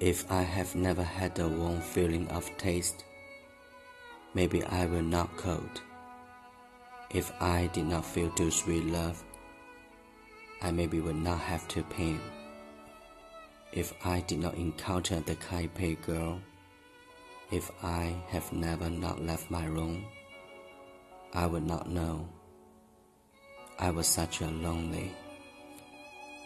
If I have never had a warm feeling of taste, maybe I will not cold. If I did not feel too sweet love, I maybe would not have to pain. If I did not encounter the Taipei girl, if I have never not left my room, I would not know. I was such a lonely